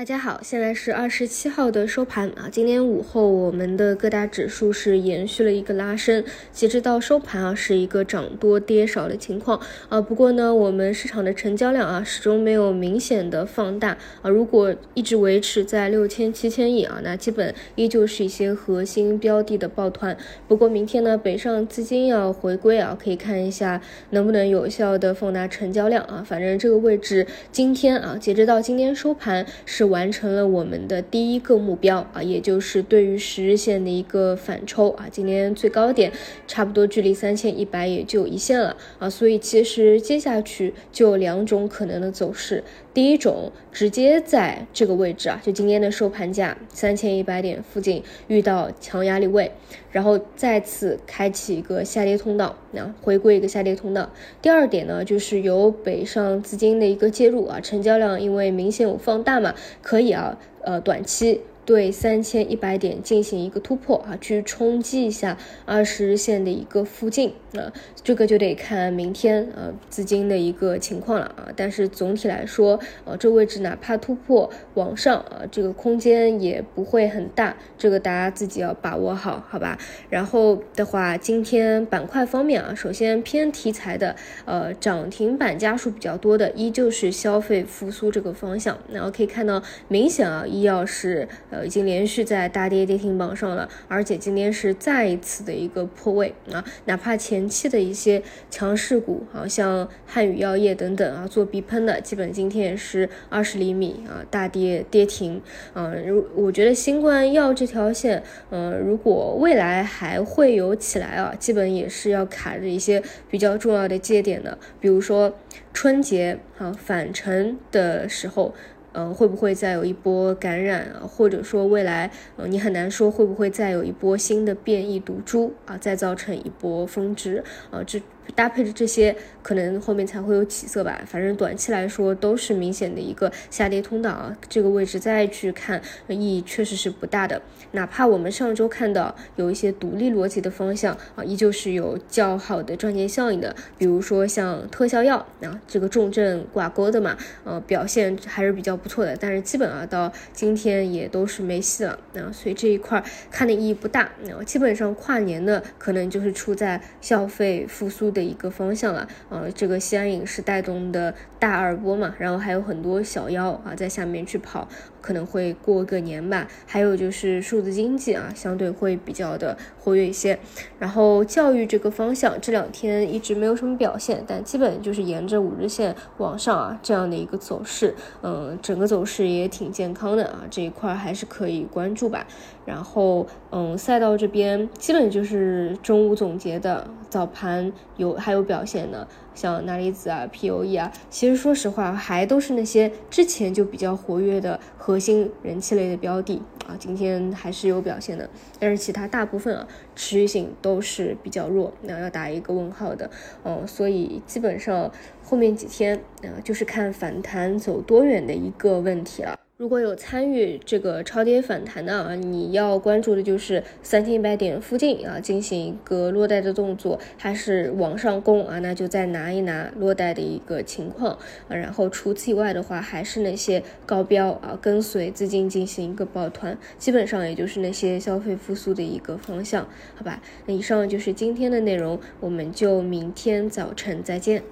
大家好，现在是二十七号的收盘啊。今天午后我们的各大指数是延续了一个拉升，截止到收盘啊是一个涨多跌少的情况啊。不过呢，我们市场的成交量啊始终没有明显的放大啊。如果一直维持在六千七千亿啊，那基本依旧是一些核心标的的抱团。不过明天呢，北上资金要回归啊，可以看一下能不能有效的放大成交量啊。反正这个位置今天啊，截止到今天收盘是。完成了我们的第一个目标啊，也就是对于十日线的一个反抽啊。今天最高点差不多距离三千一百也就一线了啊，所以其实接下去就有两种可能的走势。第一种直接在这个位置啊，就今天的收盘价三千一百点附近遇到强压力位，然后再次开启一个下跌通道，那回归一个下跌通道。第二点呢，就是由北上资金的一个介入啊，成交量因为明显有放大嘛，可以啊，呃，短期。对三千一百点进行一个突破啊，去冲击一下二十日线的一个附近啊，这个就得看明天啊资金的一个情况了啊。但是总体来说，呃，这位置哪怕突破往上啊，这个空间也不会很大，这个大家自己要把握好，好吧？然后的话，今天板块方面啊，首先偏题材的，呃，涨停板家数比较多的，依旧是消费复苏这个方向。然后可以看到，明显啊，医药是呃。已经连续在大跌跌停榜上了，而且今天是再一次的一个破位啊！哪怕前期的一些强势股啊，像汉语药业等等啊，做逼喷的，基本今天也是二十厘米啊大跌跌停啊。如我觉得新冠药这条线，嗯，如果未来还会有起来啊，基本也是要卡着一些比较重要的节点的，比如说春节啊返程的时候。嗯，会不会再有一波感染啊？或者说未来，嗯，你很难说会不会再有一波新的变异毒株啊，再造成一波峰值啊？这。搭配着这些，可能后面才会有起色吧。反正短期来说都是明显的一个下跌通道啊，这个位置再去看意义确实是不大的。哪怕我们上周看到有一些独立逻辑的方向啊，依旧是有较好的赚钱效应的。比如说像特效药啊，这个重症挂钩的嘛，呃，表现还是比较不错的。但是基本啊，到今天也都是没戏了啊，所以这一块看的意义不大。啊，基本上跨年的可能就是处在消费复苏的。一个方向了，呃，这个西安影视带动的大二波嘛，然后还有很多小妖啊在下面去跑，可能会过个年吧。还有就是数字经济啊，相对会比较的活跃一些。然后教育这个方向这两天一直没有什么表现，但基本就是沿着五日线往上啊这样的一个走势，嗯，整个走势也挺健康的啊，这一块还是可以关注吧。然后，嗯，赛道这边基本就是中午总结的，早盘有还有表现的，像钠离子啊、POE 啊，其实说实话还都是那些之前就比较活跃的核心人气类的标的啊，今天还是有表现的，但是其他大部分啊持续性都是比较弱，那要打一个问号的，嗯，所以基本上后面几天啊就是看反弹走多远的一个问题了。如果有参与这个超跌反弹的啊，你要关注的就是三千一百点附近啊，进行一个落袋的动作，还是往上攻啊？那就再拿一拿落袋的一个情况啊。然后除此以外的话，还是那些高标啊，跟随资金进行一个抱团，基本上也就是那些消费复苏的一个方向，好吧？那以上就是今天的内容，我们就明天早晨再见。